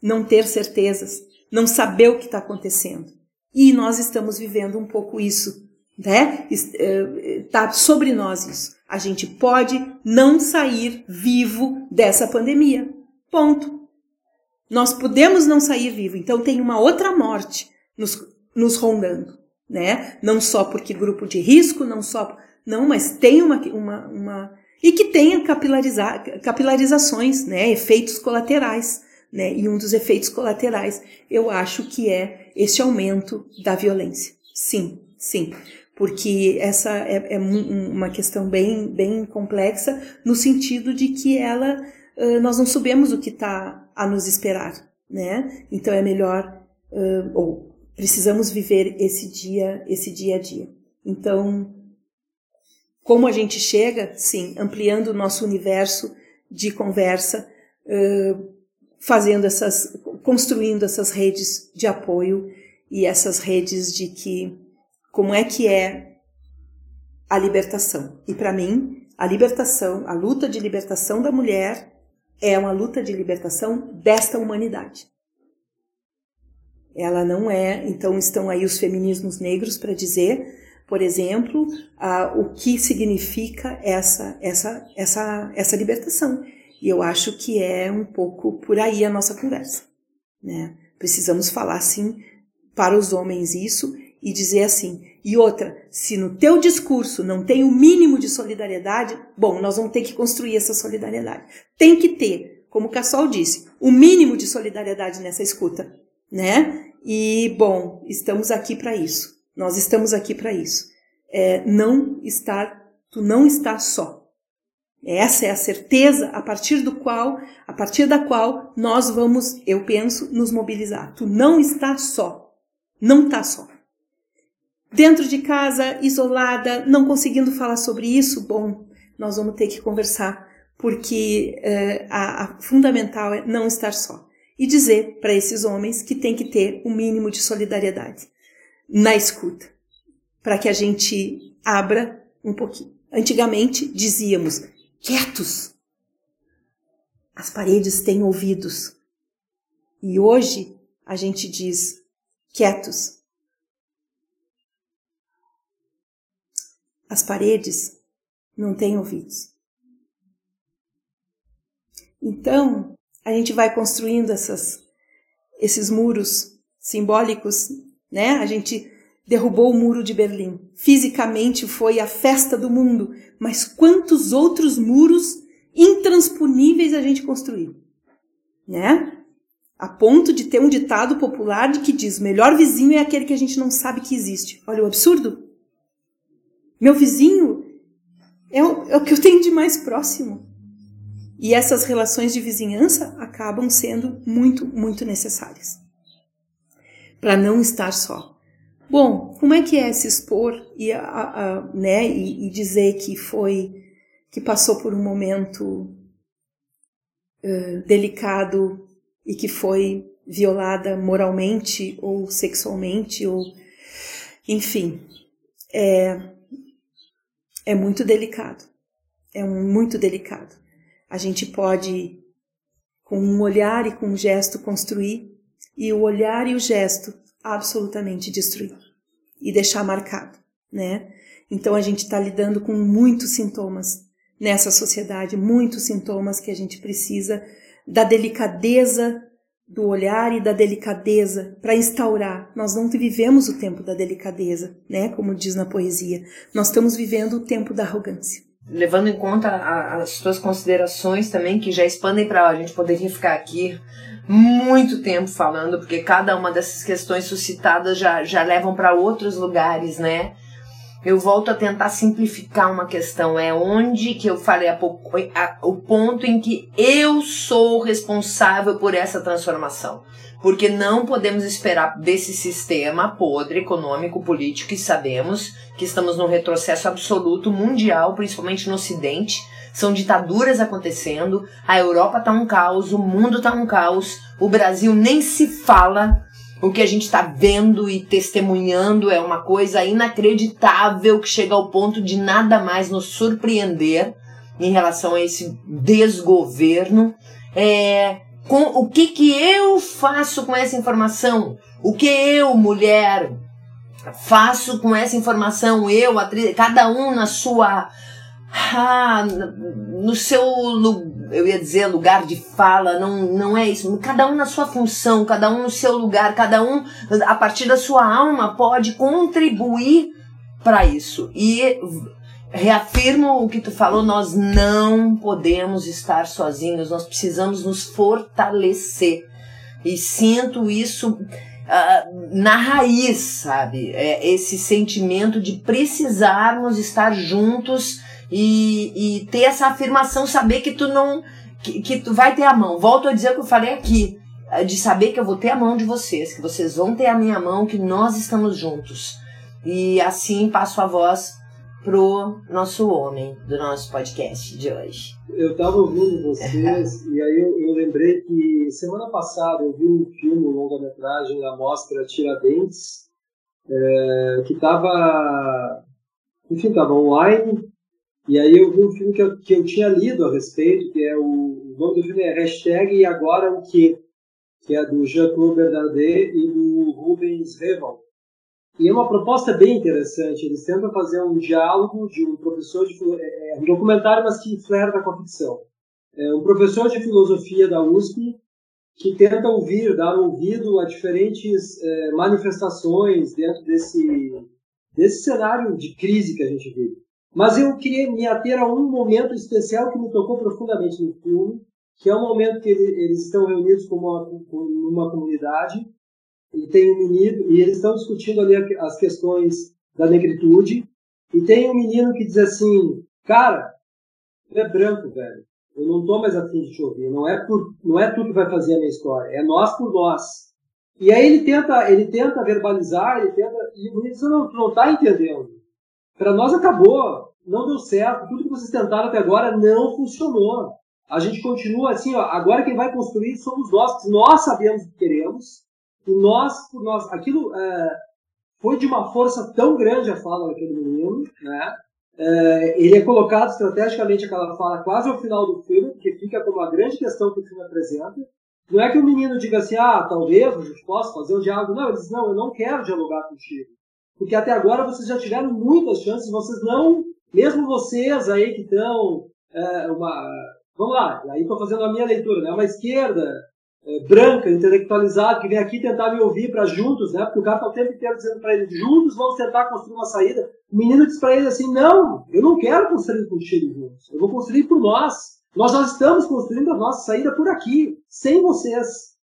não ter certezas, não saber o que está acontecendo. E nós estamos vivendo um pouco isso, né? Está sobre nós isso. A gente pode não sair vivo dessa pandemia. Ponto. Nós podemos não sair vivo. Então tem uma outra morte nos, nos rondando, né? Não só porque grupo de risco, não só. Não, mas tem uma, uma, uma e que tenha capilarizações, né, efeitos colaterais. Né, e um dos efeitos colaterais, eu acho que é esse aumento da violência. Sim, sim. Porque essa é, é uma questão bem, bem complexa, no sentido de que ela, nós não sabemos o que está a nos esperar. Né? Então é melhor, ou precisamos viver esse dia, esse dia a dia. Então, como a gente chega? Sim, ampliando o nosso universo de conversa, fazendo essas, construindo essas redes de apoio e essas redes de que como é que é a libertação. E para mim, a libertação, a luta de libertação da mulher é uma luta de libertação desta humanidade. Ela não é, então estão aí os feminismos negros para dizer por exemplo, o que significa essa, essa, essa, essa libertação. E eu acho que é um pouco por aí a nossa conversa. Né? Precisamos falar assim para os homens isso e dizer assim. E outra, se no teu discurso não tem o mínimo de solidariedade, bom, nós vamos ter que construir essa solidariedade. Tem que ter, como o Cassol disse, o mínimo de solidariedade nessa escuta, né? E bom, estamos aqui para isso. Nós estamos aqui para isso. É, não estar, tu não estás só. Essa é a certeza a partir do qual, a partir da qual nós vamos, eu penso, nos mobilizar. Tu não estás só. Não está só. Dentro de casa, isolada, não conseguindo falar sobre isso, bom, nós vamos ter que conversar, porque é, a, a fundamental é não estar só. E dizer para esses homens que tem que ter o um mínimo de solidariedade na escuta, para que a gente abra um pouquinho. Antigamente dizíamos quietos. As paredes têm ouvidos. E hoje a gente diz quietos. As paredes não têm ouvidos. Então, a gente vai construindo essas, esses muros simbólicos né? A gente derrubou o muro de Berlim. Fisicamente foi a festa do mundo, mas quantos outros muros intransponíveis a gente construiu, né? A ponto de ter um ditado popular que diz: melhor vizinho é aquele que a gente não sabe que existe. Olha o absurdo. Meu vizinho é o, é o que eu tenho de mais próximo. E essas relações de vizinhança acabam sendo muito, muito necessárias para não estar só. Bom, como é que é se expor e, a, a, né, e, e dizer que foi que passou por um momento uh, delicado e que foi violada moralmente ou sexualmente ou enfim é, é muito delicado. É muito delicado. A gente pode, com um olhar e com um gesto, construir, e o olhar e o gesto absolutamente destruir e deixar marcado, né? Então a gente está lidando com muitos sintomas nessa sociedade, muitos sintomas que a gente precisa da delicadeza do olhar e da delicadeza para instaurar. Nós não vivemos o tempo da delicadeza, né? Como diz na poesia. Nós estamos vivendo o tempo da arrogância. Levando em conta as suas considerações também, que já expandem para a gente poderia ficar aqui muito tempo falando, porque cada uma dessas questões suscitadas já, já levam para outros lugares, né? Eu volto a tentar simplificar uma questão. É onde que eu falei há pouco, a, o ponto em que eu sou responsável por essa transformação. Porque não podemos esperar desse sistema podre econômico, político, que sabemos que estamos num retrocesso absoluto mundial, principalmente no Ocidente. São ditaduras acontecendo, a Europa tá um caos, o mundo tá um caos, o Brasil nem se fala o que a gente está vendo e testemunhando é uma coisa inacreditável que chega ao ponto de nada mais nos surpreender em relação a esse desgoverno. É, com, o que, que eu faço com essa informação? O que eu, mulher, faço com essa informação? Eu, atriz, cada um na sua. Ah, no seu eu ia dizer lugar de fala, não, não é isso. Cada um na sua função, cada um no seu lugar, cada um a partir da sua alma pode contribuir para isso. E reafirmo o que tu falou, nós não podemos estar sozinhos, nós precisamos nos fortalecer. E sinto isso uh, na raiz, sabe? É esse sentimento de precisarmos estar juntos e, e ter essa afirmação, saber que tu não. Que, que tu vai ter a mão. Volto a dizer o que eu falei aqui. Eh, de saber que eu vou ter a mão de vocês, que vocês vão ter a minha mão, que nós estamos juntos. E assim passo a voz pro nosso homem do nosso podcast de hoje. Eu estava ouvindo vocês e aí eu, eu, lembrei que semana passada eu vi um filme, um longa-metragem da Mostra Tiradentes, é, que estava, enfim, estava online e aí eu vi um filme que eu, que eu tinha lido a respeito, que é o, o nome do filme é Hashtag E Agora o Que? Que é do Jean-Claude Bernardet e do Rubens Reval. E é uma proposta bem interessante. Eles tentam fazer um diálogo de um professor de é, é um documentário, mas que flerta com a ficção. É um professor de filosofia da USP que tenta ouvir, dar ouvido a diferentes é, manifestações dentro desse desse cenário de crise que a gente vive. Mas eu queria me ater a um momento especial que me tocou profundamente no filme, que é o momento que eles estão reunidos como uma, uma comunidade e tem um menino e eles estão discutindo ali as questões da negritude e tem um menino que diz assim, cara, tu é branco, velho. Eu não tô mais afim de te ouvir. Não é por, não é tu que vai fazer a minha história. É nós por nós. E aí ele tenta, ele tenta verbalizar, ele tenta e o menino diz, não, tu não tá entendendo. Para nós acabou, não deu certo, tudo que vocês tentaram até agora não funcionou. A gente continua assim, ó, agora quem vai construir somos nós, nós sabemos o que queremos, e nós, por nós, aquilo é, foi de uma força tão grande a fala daquele menino, né? É, ele é colocado estrategicamente aquela fala quase ao final do filme, porque fica como a grande questão que o filme apresenta. Não é que o menino diga assim, ah, talvez a gente possa fazer um diálogo. Não, ele diz, não, eu não quero dialogar contigo. Porque até agora vocês já tiveram muitas chances, vocês não, mesmo vocês aí que estão, é, uma, vamos lá, aí estou fazendo a minha leitura, né, uma esquerda é, branca, intelectualizada, que vem aqui tentar me ouvir para juntos, né, porque o cara está o tempo inteiro dizendo para ele, juntos vamos tentar construir uma saída. O menino diz para ele assim, não, eu não quero construir contigo juntos, eu vou construir por nós. Nós já estamos construindo a nossa saída por aqui, sem vocês.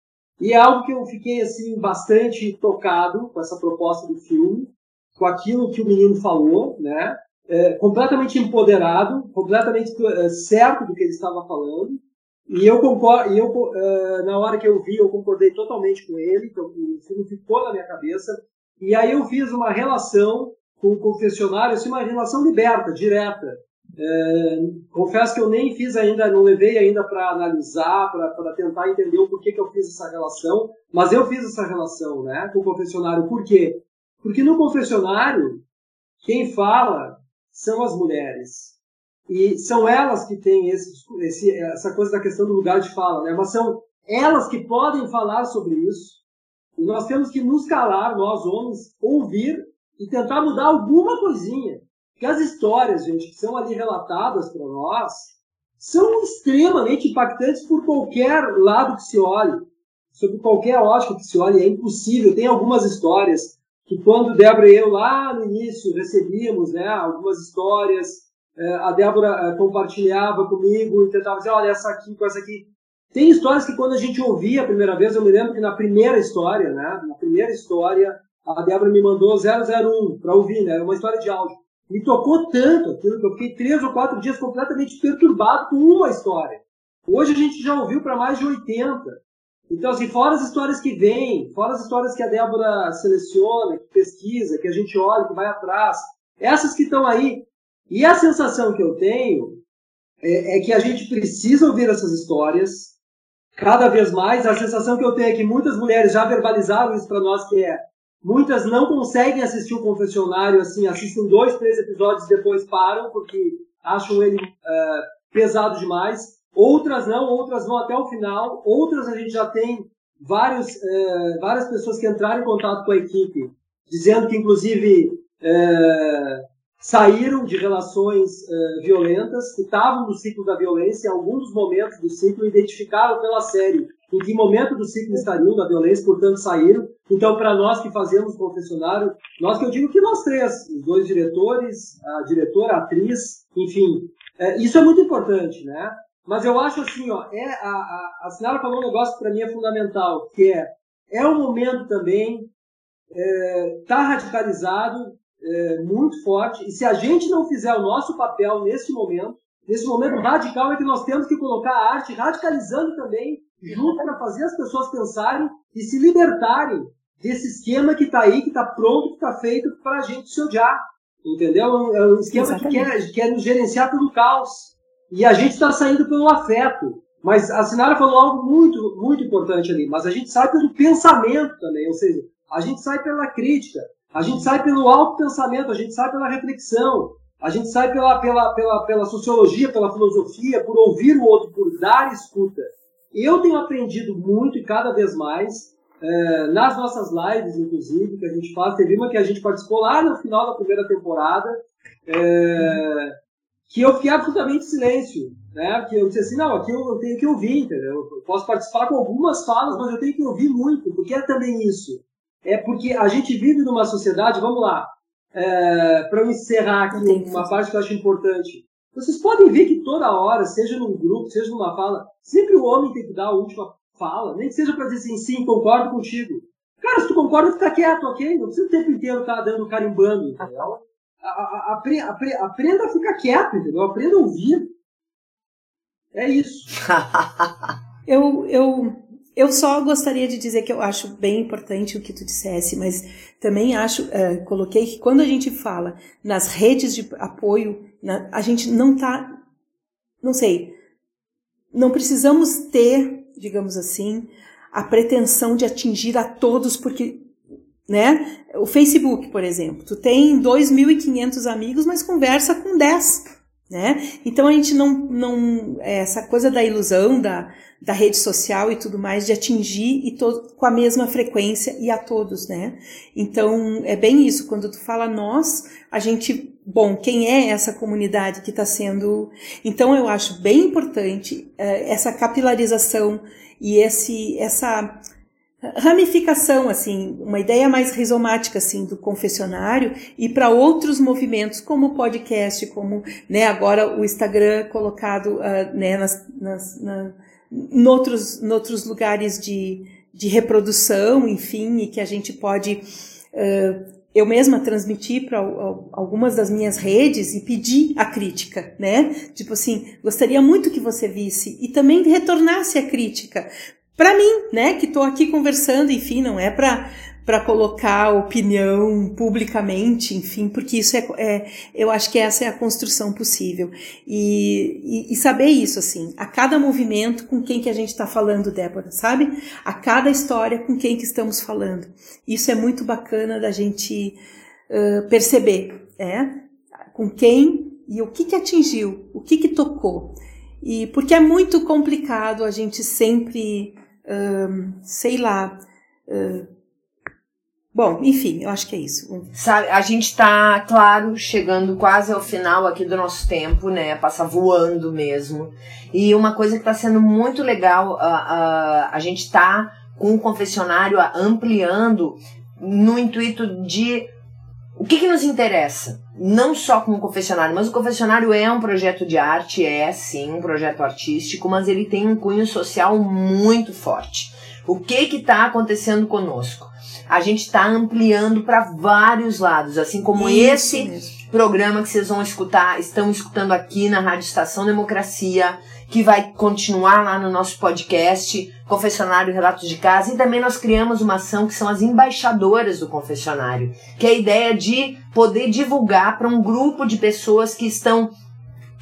E é algo que eu fiquei assim bastante tocado com essa proposta do filme, com aquilo que o menino falou, né? É, completamente empoderado, completamente é, certo do que ele estava falando. E eu concordo, eu, uh, na hora que eu vi, eu concordei totalmente com ele, então o filme ficou na minha cabeça. E aí eu fiz uma relação com o confessionário, assim, uma relação liberta, direta. É, confesso que eu nem fiz ainda, não levei ainda para analisar, para tentar entender o porquê que eu fiz essa relação, mas eu fiz essa relação né, com o confessionário. Por quê? Porque no confessionário, quem fala são as mulheres. E são elas que têm esse, esse, essa coisa da questão do lugar de fala, né? Mas são elas que podem falar sobre isso. E nós temos que nos calar, nós homens, ouvir e tentar mudar alguma coisinha. Porque as histórias, gente, que são ali relatadas para nós, são extremamente impactantes por qualquer lado que se olhe, sobre qualquer ótica que se olhe, é impossível. Tem algumas histórias que quando Débora e eu lá no início recebíamos, né, algumas histórias, a Débora é, compartilhava comigo e tentava dizer, olha, essa aqui com essa aqui. Tem histórias que quando a gente ouvia a primeira vez, eu me lembro que na primeira história, né, na primeira história, a Débora me mandou 001 para ouvir, né, uma história de áudio me tocou tanto aquilo que eu fiquei três ou quatro dias completamente perturbado com uma história. Hoje a gente já ouviu para mais de 80. Então, assim, fora as histórias que vêm, fora as histórias que a Débora seleciona, que pesquisa, que a gente olha, que vai atrás, essas que estão aí. E a sensação que eu tenho é, é que a gente precisa ouvir essas histórias cada vez mais. A sensação que eu tenho é que muitas mulheres já verbalizaram isso para nós, que é Muitas não conseguem assistir o confessionário, assim, assistem dois, três episódios e depois param, porque acham ele uh, pesado demais. Outras não, outras vão até o final. Outras a gente já tem vários, uh, várias pessoas que entraram em contato com a equipe, dizendo que, inclusive, uh, saíram de relações violentas, que estavam no ciclo da violência em alguns momentos do ciclo, identificaram pela série em que momento do ciclo estariam da violência, portanto saíram. Então, para nós que fazemos confessionário, nós que eu digo que nós três, os dois diretores, a diretora, a atriz, enfim, é, isso é muito importante, né? Mas eu acho assim, ó, é a, a, a Sinara falou um negócio que para mim é fundamental, que é é o momento também é, tá radicalizado é, muito forte e se a gente não fizer o nosso papel nesse momento, nesse momento radical é que nós temos que colocar a arte radicalizando também junto para fazer as pessoas pensarem e se libertarem desse esquema que está aí, que está pronto, que está feito para a gente se odiar. Entendeu? É um esquema que quer, que quer nos gerenciar pelo caos. E a gente está saindo pelo afeto. Mas a Sinara falou algo muito, muito importante ali. Mas a gente sai pelo pensamento também. Ou seja, a gente sai pela crítica. A gente sai pelo auto-pensamento. A gente sai pela reflexão. A gente sai pela, pela, pela, pela sociologia, pela filosofia, por ouvir o outro, por dar escuta. Eu tenho aprendido muito e cada vez mais, é, nas nossas lives, inclusive, que a gente faz. Teve uma que a gente participou lá no final da primeira temporada, é, que eu fiquei absolutamente em silêncio. Né? Que eu disse assim, não, aqui eu, eu tenho que ouvir, entendeu? Eu posso participar com algumas falas, mas eu tenho que ouvir muito, porque é também isso. É porque a gente vive numa sociedade, vamos lá, é, para eu encerrar aqui uma parte que eu acho importante. Vocês podem ver que toda hora, seja num grupo, seja numa fala, sempre o homem tem que dar a última fala, nem que seja para dizer assim, sim, concordo contigo. Cara, se tu concorda, fica quieto, ok? Não precisa o tempo inteiro estar tá dando carimbando, entendeu? aprenda a ficar quieto, entendeu? Aprenda a ouvir. É isso. eu, eu, eu só gostaria de dizer que eu acho bem importante o que tu dissesse, mas também acho, uh, coloquei que quando a gente fala nas redes de apoio, na, a gente não tá, não sei, não precisamos ter, digamos assim, a pretensão de atingir a todos, porque, né, o Facebook, por exemplo, tu tem 2.500 amigos, mas conversa com 10, né? Então a gente não, não é, essa coisa da ilusão da, da rede social e tudo mais de atingir e to, com a mesma frequência e a todos, né? Então é bem isso. Quando tu fala nós, a gente, bom, quem é essa comunidade que está sendo? Então eu acho bem importante é, essa capilarização e esse essa ramificação, assim, uma ideia mais rizomática, assim, do confessionário e para outros movimentos, como o podcast, como, né, agora o Instagram colocado, uh, né, nas, nas, na, noutros, noutros lugares de, de reprodução, enfim, e que a gente pode, uh, eu mesma transmitir para algumas das minhas redes e pedir a crítica, né? Tipo assim, gostaria muito que você visse e também retornasse a crítica, para mim, né, que estou aqui conversando, enfim, não é para para colocar opinião publicamente, enfim, porque isso é, é, eu acho que essa é a construção possível e, e, e saber isso assim, a cada movimento com quem que a gente está falando, Débora, sabe? A cada história com quem que estamos falando. Isso é muito bacana da gente uh, perceber, é? com quem e o que, que atingiu, o que, que tocou. E porque é muito complicado a gente sempre, sei lá, Bom, enfim, eu acho que é isso. Sabe, a gente está, claro, chegando quase ao final aqui do nosso tempo, né? Passa voando mesmo. E uma coisa que está sendo muito legal, a, a, a gente está com o confessionário ampliando no intuito de o que, que nos interessa? Não só como confessionário, mas o confessionário é um projeto de arte, é sim um projeto artístico, mas ele tem um cunho social muito forte. O que que está acontecendo conosco? A gente está ampliando para vários lados, assim como Isso esse mesmo. programa que vocês vão escutar, estão escutando aqui na Rádio Estação Democracia, que vai continuar lá no nosso podcast, Confessionário Relatos de Casa, e também nós criamos uma ação que são as embaixadoras do confessionário, que é a ideia de poder divulgar para um grupo de pessoas que estão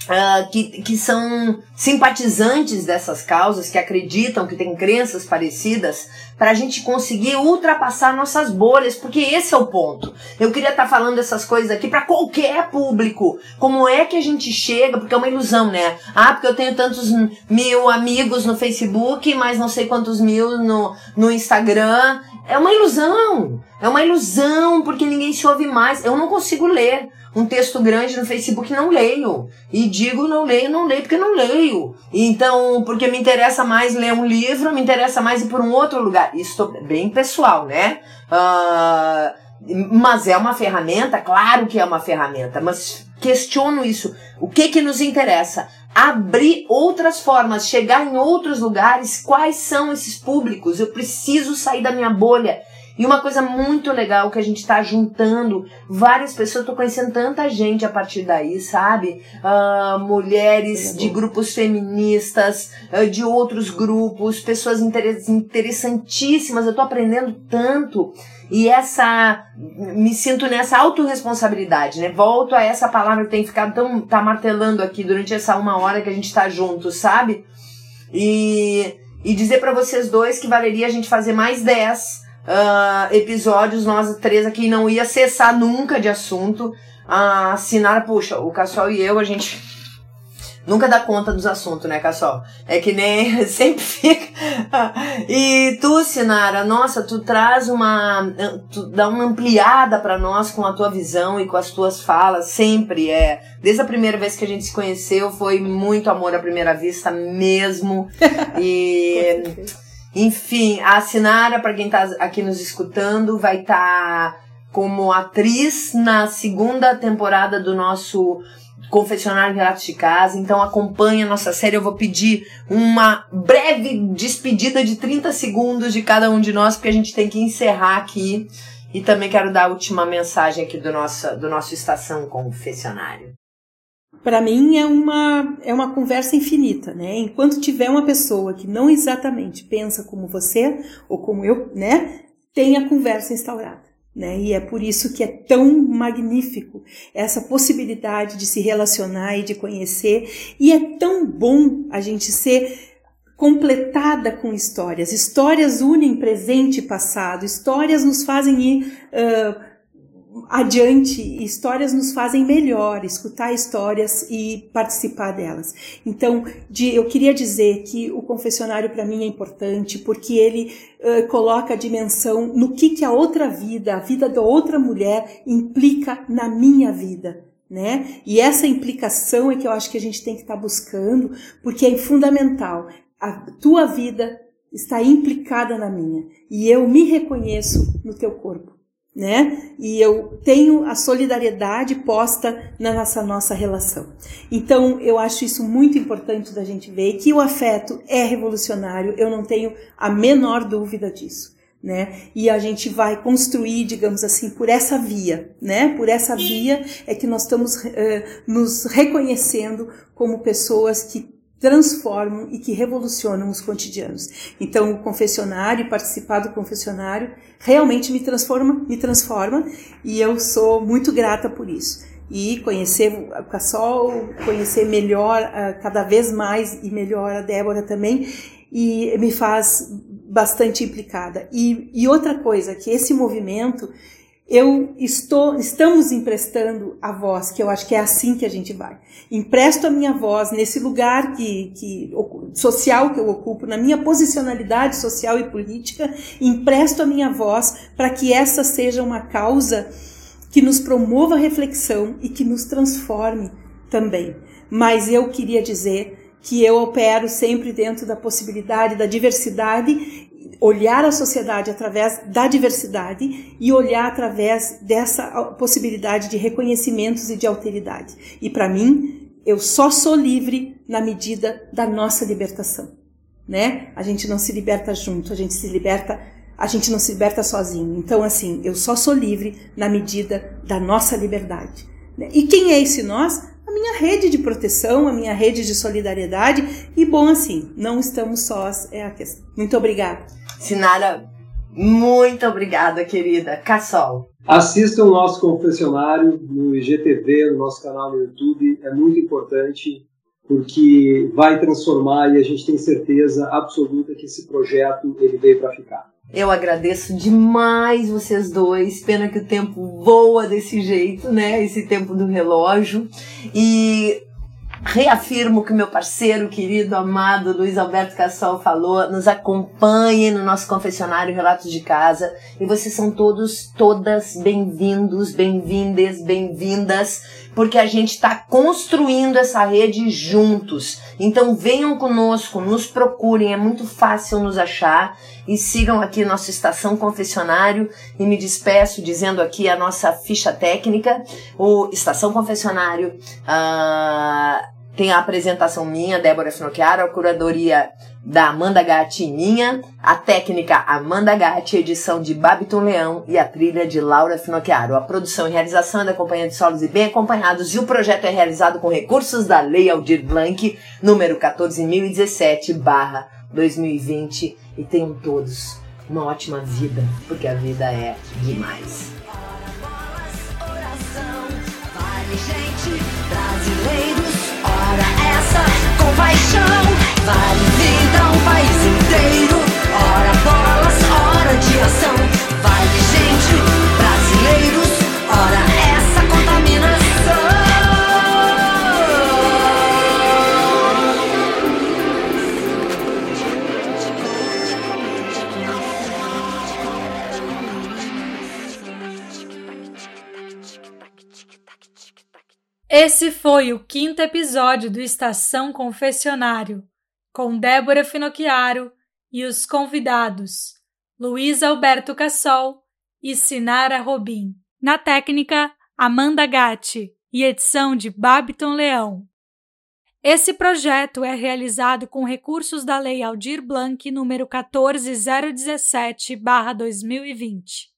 Uh, que, que são simpatizantes dessas causas, que acreditam, que têm crenças parecidas, para a gente conseguir ultrapassar nossas bolhas, porque esse é o ponto. Eu queria estar tá falando essas coisas aqui para qualquer público. Como é que a gente chega? Porque é uma ilusão, né? Ah, porque eu tenho tantos mil amigos no Facebook, mas não sei quantos mil no, no Instagram. É uma ilusão. É uma ilusão, porque ninguém se ouve mais. Eu não consigo ler um texto grande no Facebook não leio. E digo não leio, não leio porque não leio. Então, porque me interessa mais ler um livro, me interessa mais ir por um outro lugar. Isso é bem pessoal, né? Uh, mas é uma ferramenta, claro que é uma ferramenta, mas questiono isso. O que que nos interessa? Abrir outras formas, chegar em outros lugares. Quais são esses públicos? Eu preciso sair da minha bolha. E uma coisa muito legal que a gente está juntando várias pessoas, tô conhecendo tanta gente a partir daí, sabe? Uh, mulheres de grupos feministas, uh, de outros grupos, pessoas interessantíssimas. Eu tô aprendendo tanto. E essa. Me sinto nessa autorresponsabilidade, né? Volto a essa palavra que tem ficado tão. tá martelando aqui durante essa uma hora que a gente tá junto, sabe? E. E dizer para vocês dois que valeria a gente fazer mais 10 uh, episódios, nós três aqui não ia cessar nunca de assunto. A uh, Sinara, puxa, o Cassol e eu, a gente nunca dá conta dos assuntos, né, Cassol? É que nem sempre fica. e tu, Sinara, nossa, tu traz uma. Tu dá uma ampliada para nós com a tua visão e com as tuas falas, sempre é. Desde a primeira vez que a gente se conheceu, foi muito amor à primeira vista mesmo. E. Enfim, a Sinara, para quem está aqui nos escutando, vai estar tá como atriz na segunda temporada do nosso Confessionário Relatos de Casa. Então acompanha a nossa série. Eu vou pedir uma breve despedida de 30 segundos de cada um de nós, porque a gente tem que encerrar aqui. E também quero dar a última mensagem aqui do nosso, do nosso Estação Confessionário para mim é uma é uma conversa infinita, né? Enquanto tiver uma pessoa que não exatamente pensa como você ou como eu, né, tem a conversa instaurada, né? E é por isso que é tão magnífico essa possibilidade de se relacionar e de conhecer, e é tão bom a gente ser completada com histórias. Histórias unem presente e passado. Histórias nos fazem ir uh, adiante, histórias nos fazem melhor, escutar histórias e participar delas. Então, de, eu queria dizer que o confessionário para mim é importante porque ele uh, coloca a dimensão no que, que a outra vida, a vida da outra mulher implica na minha vida. Né? E essa implicação é que eu acho que a gente tem que estar tá buscando, porque é fundamental. A tua vida está implicada na minha, e eu me reconheço no teu corpo né? E eu tenho a solidariedade posta na nossa, nossa relação. Então, eu acho isso muito importante da gente ver que o afeto é revolucionário, eu não tenho a menor dúvida disso. Né? E a gente vai construir, digamos assim, por essa via, né? Por essa via é que nós estamos uh, nos reconhecendo como pessoas que transformam e que revolucionam os cotidianos. Então, o confessionário, participar do confessionário, realmente me transforma, me transforma, e eu sou muito grata por isso. E conhecer o Cassol, conhecer melhor, ah, cada vez mais e melhor a Débora também, e me faz bastante implicada. E, e outra coisa, que esse movimento eu estou, estamos emprestando a voz, que eu acho que é assim que a gente vai. Empresto a minha voz nesse lugar que, que social que eu ocupo, na minha posicionalidade social e política, empresto a minha voz para que essa seja uma causa que nos promova a reflexão e que nos transforme também. Mas eu queria dizer que eu opero sempre dentro da possibilidade da diversidade olhar a sociedade através da diversidade e olhar através dessa possibilidade de reconhecimentos e de alteridade. E para mim, eu só sou livre na medida da nossa libertação, né? A gente não se liberta junto, a gente se liberta, a gente não se liberta sozinho. Então assim, eu só sou livre na medida da nossa liberdade. Né? E quem é esse nós? A minha rede de proteção, a minha rede de solidariedade. E bom, assim, não estamos sós, é a questão. Muito obrigada. Sinara, muito obrigada, querida. Cassol. Assistam o nosso confessionário no IGTV, no nosso canal no YouTube. É muito importante porque vai transformar e a gente tem certeza absoluta que esse projeto ele veio para ficar. Eu agradeço demais vocês dois. Pena que o tempo voa desse jeito, né? Esse tempo do relógio. E reafirmo que meu parceiro querido, amado Luiz Alberto Cassol falou, nos acompanhe no nosso confessionário Relatos de Casa e vocês são todos, todas bem-vindos, bem-vindas, bem-vindas, porque a gente está construindo essa rede juntos. Então venham conosco, nos procurem, é muito fácil nos achar e sigam aqui nossa estação confessionário e me despeço dizendo aqui a nossa ficha técnica, o Estação Confessionário. Uh, tem a apresentação minha, Débora Finocchiaro, a curadoria da Amanda Gatti minha, a técnica Amanda Gatti, edição de Babiton Leão e a trilha de Laura Finocchiaro. A produção e realização é da Companhia de Solos e Bem Acompanhados e o projeto é realizado com recursos da Lei Aldir Blanc, número 14.017-2020 e tenham todos uma ótima vida, porque a vida é demais. gente, brasileiros essa com paixão. Vale vida um país inteiro. Ora bolas, hora de ação. Vale gente, brasileiros. Ora Esse foi o quinto episódio do Estação Confessionário, com Débora Finocchiaro e os convidados Luiz Alberto Cassol e Sinara Robin. Na técnica, Amanda Gatti e edição de Babiton Leão. Esse projeto é realizado com recursos da Lei Aldir Blanc número 14017/2020.